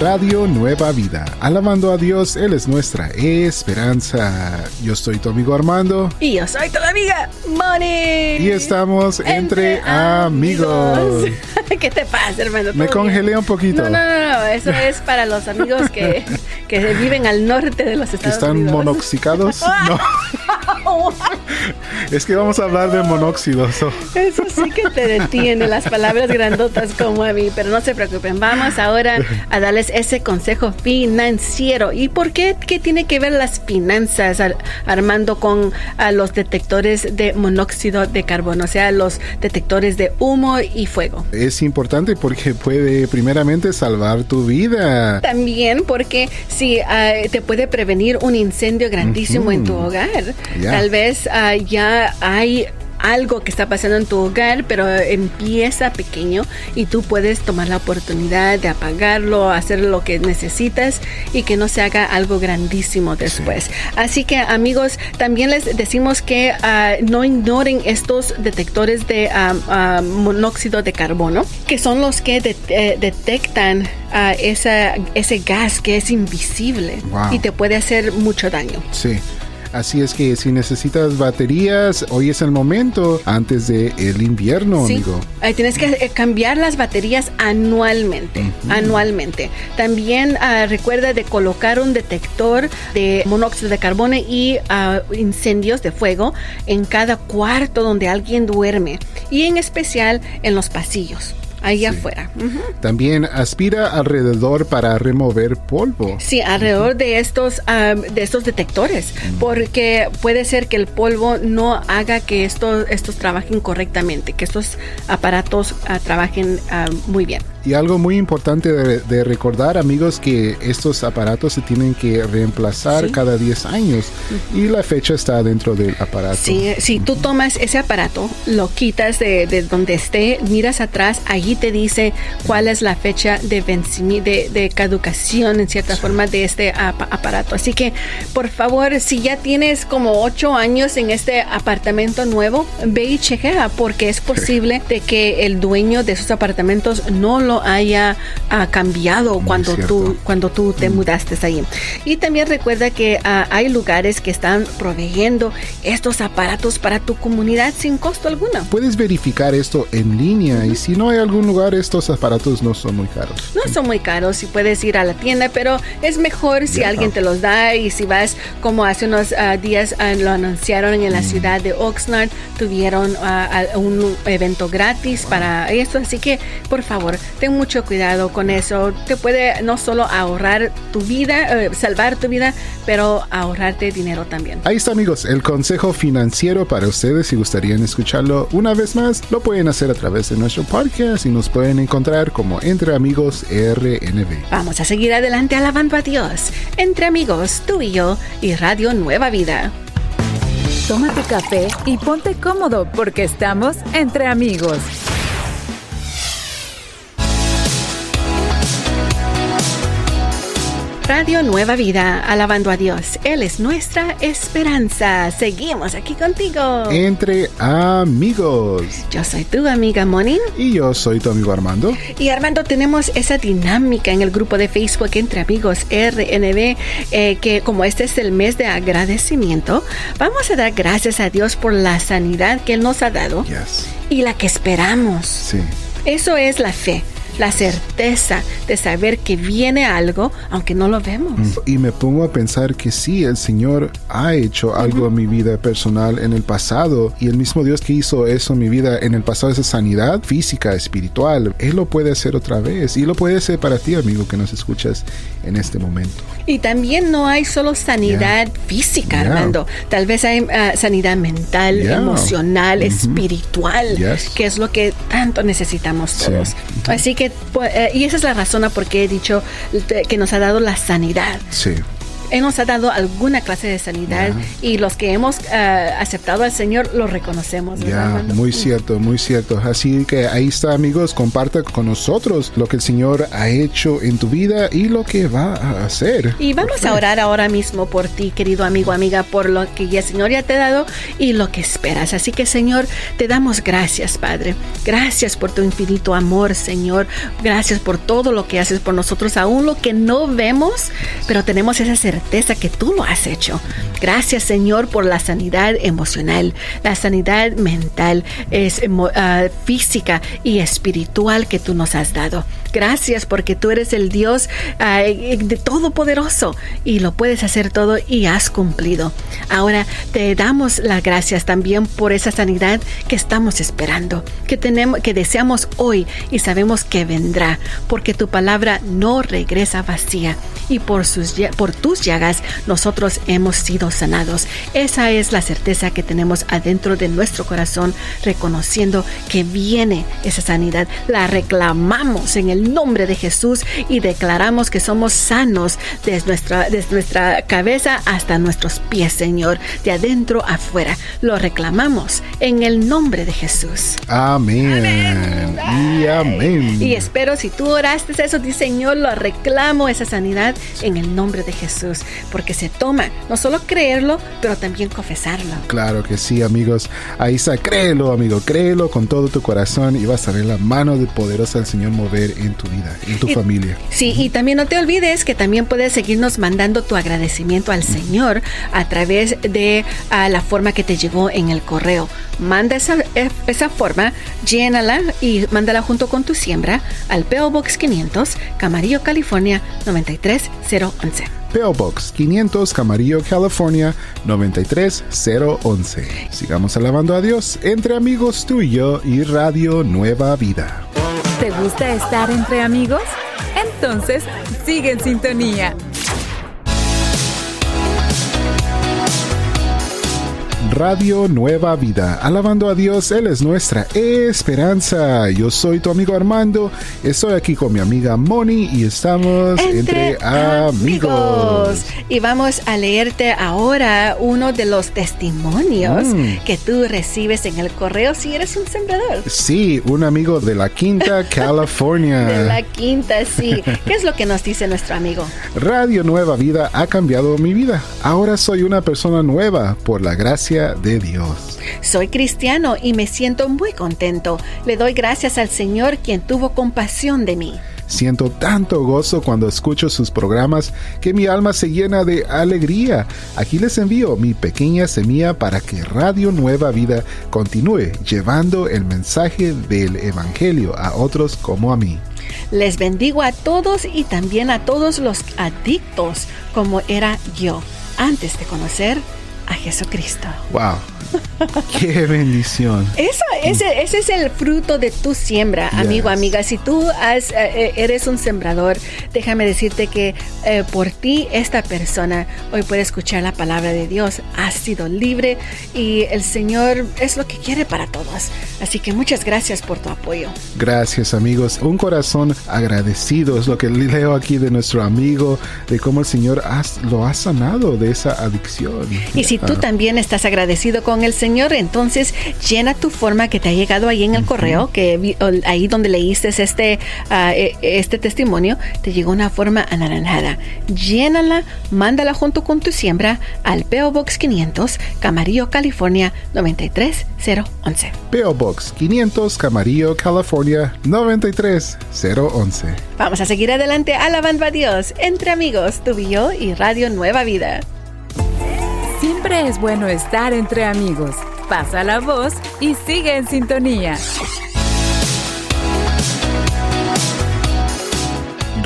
Radio Nueva Vida. Alabando a Dios, Él es nuestra esperanza. Yo soy tu amigo Armando. Y yo soy tu amiga Moni. Y estamos entre, amigos. ¿Qué te pasa, hermano? Me congelé un poquito. No, no, no, eso es para los amigos que, que viven al norte de los Estados ¿Están Unidos. monoxicados? no. es que vamos a hablar de monóxidos. Eso sí que te detiene las palabras grandotas como a mí, pero no se preocupen. Vamos ahora a darles ese consejo financiero. ¿Y por qué? ¿Qué tiene que ver las finanzas, Ar- Armando, con a los detectores de monóxido de carbono? O sea, los detectores de humo y fuego. Es importante porque puede primeramente salvar tu vida. También porque si ah, te puede prevenir un incendio grandísimo en tu hogar. Tal vez ah, ya hay algo que está pasando en tu hogar, pero empieza pequeño y tú puedes tomar la oportunidad de apagarlo, hacer lo que necesitas y que no se haga algo grandísimo después. Así que amigos, también les decimos que ah, no ignoren estos detectores de ah, monóxido de carbono, que son los que eh, detectan esa, ese gas que es invisible Wow. y te puede hacer mucho daño. Sí. Así es que si necesitas baterías, hoy es el momento antes del el invierno, Sí. amigo. Ahí tienes que eh, cambiar las baterías anualmente, anualmente. También ah, recuerda de colocar un detector de monóxido de carbono y ah, incendios de fuego en cada cuarto donde alguien duerme y en especial en los pasillos, ahí afuera. Ujú. También aspira alrededor para remover polvo. Sí, alrededor de estos ah, de estos detectores, porque puede ser que el polvo no haga que estos estos trabajen correctamente, que estos aparatos ah, trabajen ah, muy bien. Y algo muy importante de, de recordar, amigos, que estos aparatos se tienen que reemplazar Sí. cada 10 años y la fecha está dentro del aparato. Sí, si tú tomas ese aparato, lo quitas de, de donde esté, miras atrás, allí te dice cuál es la fecha de vencimiento, de, de caducación en cierta forma de este apa- aparato. Así que, por favor, si ya tienes como ocho años en este apartamento nuevo, ve y chequea, porque es posible de que el dueño de esos apartamentos no lo haya ah, cambiado cuando cierto. tú cuando tú te mudaste ahí. Y también recuerda que ah, hay lugares que están proveyendo estos aparatos para tu comunidad sin costo alguno. Puedes verificar esto en línea y si no hay algún lugar, estos aparatos no son muy caros. No son muy caros y puedes ir a la tienda, pero es mejor si alguien te los da y si vas como hace unos ah, días lo anunciaron en la ciudad de Oxnard, tuvieron un evento gratis para esto, así que por favor, ten mucho cuidado con eso. Te puede no solo ahorrar tu vida, eh, salvar tu vida, pero ahorrarte dinero también. Ahí está amigos, el consejo financiero para ustedes. Si gustarían escucharlo una vez más, lo pueden hacer a través de nuestro podcast y nos pueden encontrar como Entre Amigos RNB. Vamos a seguir adelante alabando a Dios, entre amigos, tú y yo y Radio Nueva Vida. Toma tu café y ponte cómodo porque estamos entre amigos. Radio Nueva Vida, alabando a Dios. Él es nuestra esperanza. Seguimos aquí contigo. Entre Amigos. Yo soy tu amiga Moni. Y yo soy tu amigo Armando. Y Armando, tenemos esa dinámica en el grupo de Facebook entre amigos RNB, eh, que como este es el mes de agradecimiento, vamos a dar gracias a Dios por la sanidad que Él nos ha dado Yes. y la que esperamos. Sí. Eso es la fe, la certeza de saber que viene algo, aunque no lo vemos. Y me pongo a pensar que sí, el Señor ha hecho algo en mi vida personal en el pasado y el mismo Dios que hizo eso en mi vida en el pasado, esa sanidad física, espiritual, Él lo puede hacer otra vez y lo puede hacer para ti, amigo, que nos escuchas en este momento. Y también no hay solo sanidad física, Yeah. Armando. Tal vez hay ah, sanidad mental, Yeah. emocional, espiritual, Yes. que es lo que tanto necesitamos Sí. todos. Así que, pues, eh, y esa es la razón a por qué he dicho que nos ha dado la sanidad. Sí. Ha dado alguna clase de sanidad y los que hemos eh, aceptado al Señor lo reconocemos. Ya, muy cierto, muy cierto. Así que ahí está, amigos, comparte con nosotros lo que el Señor ha hecho en tu vida y lo que va a hacer. Y vamos a orar ahora mismo por ti, querido amigo, amiga, por lo que el Señor ya te ha dado y lo que esperas. Así que, Señor, te damos gracias, Padre. Gracias por tu infinito amor, Señor. Gracias por todo lo que haces por nosotros, aún lo que no vemos, pero tenemos esa certeza que tú lo has hecho. Gracias, Señor, por la sanidad emocional, la sanidad mental, es, ah, física y espiritual que tú nos has dado. Gracias porque tú eres el Dios uh, de todopoderoso y lo puedes hacer todo y has cumplido. Ahora te damos las gracias también por esa sanidad que estamos esperando, que tenemos, que deseamos hoy y sabemos que vendrá, porque tu palabra no regresa vacía y por por tus llagas nosotros hemos sido sanados. Esa es la certeza que tenemos adentro de nuestro corazón, reconociendo que viene esa sanidad. La reclamamos en el nombre de Jesús y declaramos que somos sanos desde nuestra, desde nuestra cabeza hasta nuestros pies, Señor, de adentro afuera. Lo reclamamos en el nombre de Jesús. Amén. Y amén. Y espero si tú oraste eso, di Señor, lo reclamo esa sanidad en el nombre de Jesús, porque se toma no solo creerlo, pero también confesarlo. Claro que sí, amigos. Ahí está, créelo, amigo, créelo con todo tu corazón y vas a ver la mano de poderosa del Señor mover en tu vida, en tu familia. Sí, y también no te olvides que también puedes seguirnos mandando tu agradecimiento al Señor a través de la forma que te llegó en el correo. Manda esa, e, esa forma, llénala y mándala junto con tu siembra al PO Box 500, Camarillo, California 93011. PO Box 500 Camarillo, California 93011. Sigamos alabando a Dios entre amigos tú y yo y Radio Nueva Vida. ¿Te gusta estar entre amigos? Entonces, sigue en sintonía. Radio Nueva Vida. Alabando a Dios, Él es nuestra esperanza. Yo soy tu amigo Armando, estoy aquí con mi amiga Moni y estamos entre, amigos. Y vamos a leerte ahora uno de los testimonios mm. que tú recibes en el correo si eres un sembrador. Sí, un amigo de la Quinta, California. de la Quinta, sí. ¿Qué es lo que nos dice nuestro amigo? Radio Nueva Vida ha cambiado mi vida. Ahora soy una persona nueva por la gracia de Dios. Soy cristiano y me siento muy contento. Le doy gracias al Señor quien tuvo compasión de mí. Siento tanto gozo cuando escucho sus programas que mi alma se llena de alegría. Aquí les envío mi pequeña semilla para que Radio Nueva Vida continúe llevando el mensaje del Evangelio a otros como a mí. Les bendigo a todos y también a todos los adictos como era yo antes de conocer a Jesucristo. Wow. Qué bendición. Eso, ese, ese, es el fruto de tu siembra, amigo, amiga. Si tú has, eh, eh, eres un sembrador, déjame decirte que eh, por ti esta persona hoy puede escuchar la palabra de Dios. Has sido libre y el Señor es lo que quiere para todos. Así que muchas gracias por tu apoyo. Gracias, amigos. Un corazón agradecido es lo que leo aquí de nuestro amigo, de cómo el Señor lo ha sanado de esa adicción. Y si tú también estás agradecido con el Señor, entonces llena tu forma que te ha llegado ahí en el correo, que ahí donde leíste este, ah, e, este testimonio, te llegó una forma anaranjada. Llénala, mándala junto con tu siembra al PO Box 500, Camarillo, California 93011. PO Box 500, Camarillo, California 93011. Vamos a seguir adelante alabando a Dios entre amigos, tu y Radio Nueva Vida. Siempre es bueno estar entre amigos. Pasa la voz y sigue en sintonía.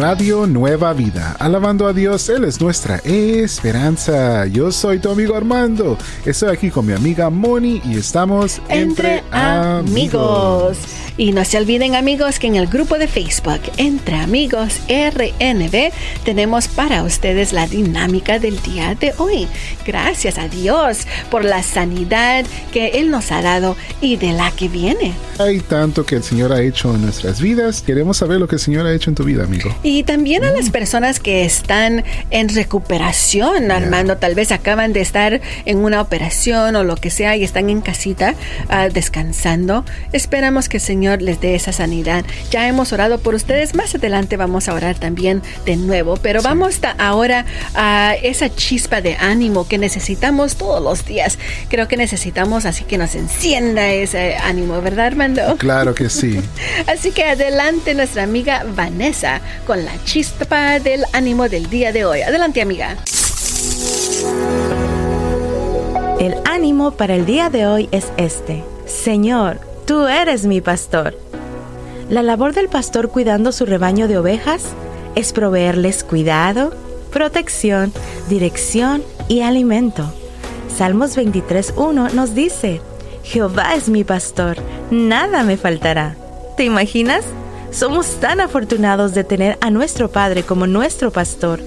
Radio Nueva Vida. Alabando a Dios, Él es nuestra esperanza. Yo soy tu amigo Armando. Estoy aquí con mi amiga Moni y estamos entre, amigos. Y no se olviden amigos que en el grupo de Facebook Entre Amigos RNB tenemos para ustedes la dinámica del día de hoy. Gracias a Dios por la sanidad que Él nos ha dado y de la que viene. Hay tanto que el Señor ha hecho en nuestras vidas. Queremos saber lo que el Señor ha hecho en tu vida, amigo. Y también a las Mm. personas que están en recuperación, Armando, tal vez acaban de estar en una operación o lo que sea y están en casita ah, descansando. Esperamos que el Señor les dé esa sanidad. Ya hemos orado por ustedes, más adelante vamos a orar también de nuevo, pero vamos ta- ahora a esa chispa de ánimo que necesitamos todos los días. Creo que necesitamos así que nos encienda ese ánimo, ¿verdad, Armando? Claro que sí. Así que adelante nuestra amiga Vanessa con la chispa del ánimo del día de hoy. Adelante, amiga. El ánimo para el día de hoy es este. Señor, tú eres mi pastor. La labor del pastor cuidando su rebaño de ovejas es proveerles cuidado, protección, dirección y alimento. Salmos 23.1 nos dice, Jehová es mi pastor, nada me faltará. ¿Te imaginas? Somos tan afortunados de tener a nuestro Padre como nuestro pastor.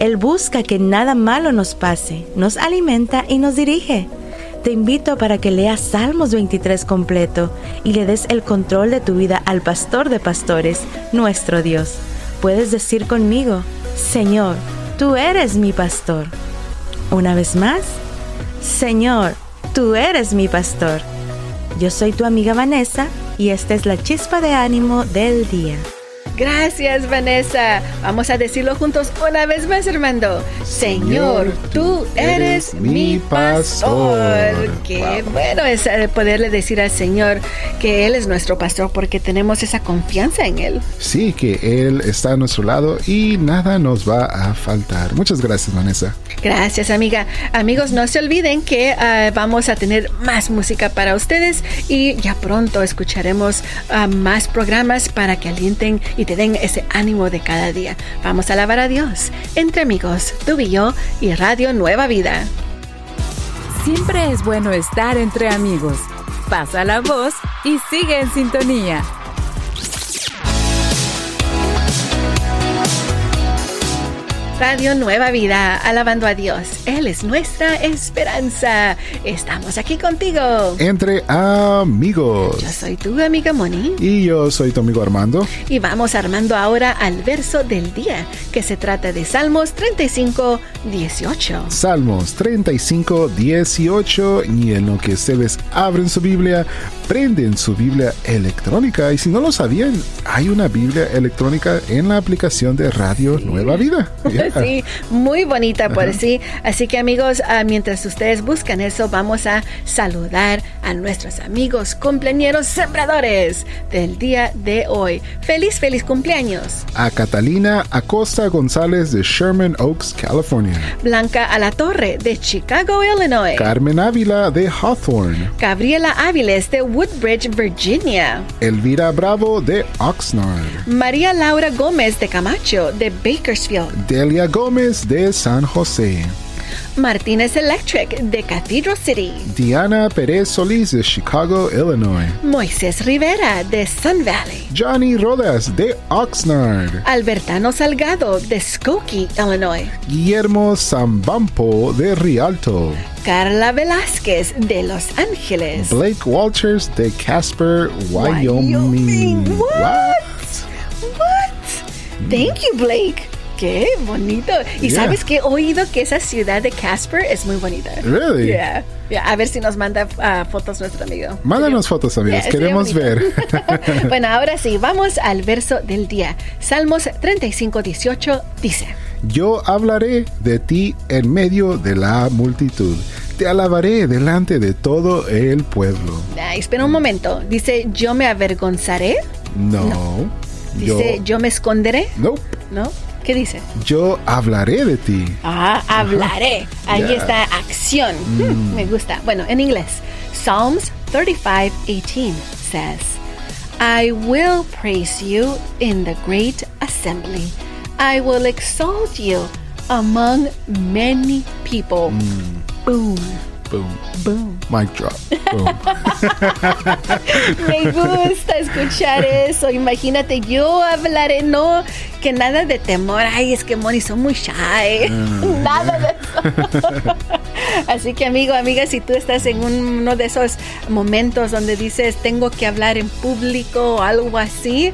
Él busca que nada malo nos pase, nos alimenta y nos dirige. Te invito para que leas Salmos 23 completo y le des el control de tu vida al pastor de pastores, nuestro Dios. Puedes decir conmigo, Señor, tú eres mi pastor. Una vez más, Señor, tú eres mi pastor. Yo soy tu amiga Vanessa y esta es la chispa de ánimo del día. Gracias, Vanessa. Vamos a decirlo juntos una vez más, Armando. Señor, tú eres mi pastor. Qué Wow. bueno es eh, poderle decir al Señor que Él es nuestro pastor porque tenemos esa confianza en Él. Sí, que Él está a nuestro lado y nada nos va a faltar. Muchas gracias, Vanessa. Gracias, amiga. Amigos, no se olviden que ah, vamos a tener más música para ustedes y ya pronto escucharemos ah, más programas para que alienten y te den ese ánimo de cada día. Vamos a alabar a Dios entre amigos, tú y yo y Radio Nueva Vida. Siempre es bueno estar entre amigos. Pasa la voz y sigue en sintonía. Radio Nueva Vida, alabando a Dios. Él es nuestra esperanza. Estamos aquí contigo. Entre amigos. Yo soy tu amiga Moni. Y yo soy tu amigo Armando. Y vamos armando ahora al verso del día, que se trata de Salmos 35, 18. Salmos 35, 18. Y en lo que ustedes abren su Biblia, prenden su Biblia electrónica. Y si no lo sabían, hay una Biblia electrónica en la aplicación de Radio Nueva Vida. Sí, muy bonita por sí. Así que amigos, ah, mientras ustedes buscan eso, vamos a saludar a nuestros amigos cumpleañeros sembradores del día de hoy. Feliz, feliz cumpleaños. A Catalina Acosta González de Sherman Oaks, California. Blanca Alatorre de Chicago, Illinois. Carmen Ávila de Hawthorne. Gabriela Áviles de Woodbridge, Virginia. Elvira Bravo de Oxnard. María Laura Gómez de Camacho de Bakersfield. Delia Gómez de San José. Martínez Electric de Cathedral City. Diana Pérez Solís de Chicago, Illinois. Moisés Rivera de Sun Valley. Johnny Rodas de Oxnard. Albertano Salgado de Skokie, Illinois. Guillermo Zambampo de Rialto. Carla Velázquez de Los Ángeles. Blake Walters de Casper, Wyoming. Wyoming. What? What? What? Thank you, Blake. Qué bonito. Y Yeah. sabes que he oído que esa ciudad de Casper es muy bonita. Really? Yeah. Yeah, A ver si nos manda ah, fotos nuestro amigo. Mándanos fotos, amigos. Yeah, Queremos ver. bueno, ahora sí, vamos al verso del día. Salmos 35, 18 dice. Yo hablaré de ti en medio de la multitud. Te alabaré delante de todo el pueblo. Ay, espera un momento. Dice, yo me avergonzaré. No. Yo. Dice, yo, me esconderé. Nope. ¿No? ¿Qué dice? Yo hablaré de ti. Ah, hablaré. Ahí Yeah. está acción. Hmm, me gusta. Bueno, en inglés. Psalms 35, 18 says, I will praise you in the great assembly. I will exalt you among many people. Boom. Boom. Boom. Mic drop. Boom. Me gusta escuchar eso. Imagínate, yo hablaré, no, que nada de temor. Ay, es que Moni son muy shy. nada de eso. Así que, amigo, amiga, si tú estás en un- uno de esos momentos donde dices, tengo que hablar en público o algo así, eh,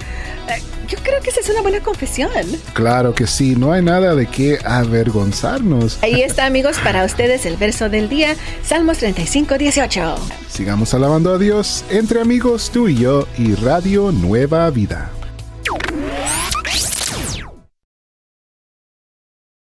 yo creo que esa es una buena confesión. Claro que sí, no hay nada de qué avergonzarnos. Ahí está, amigos, para ustedes el verso del día, Salmos 35, 18. Sigamos alabando a Dios entre amigos tú y yo y Radio Nueva Vida.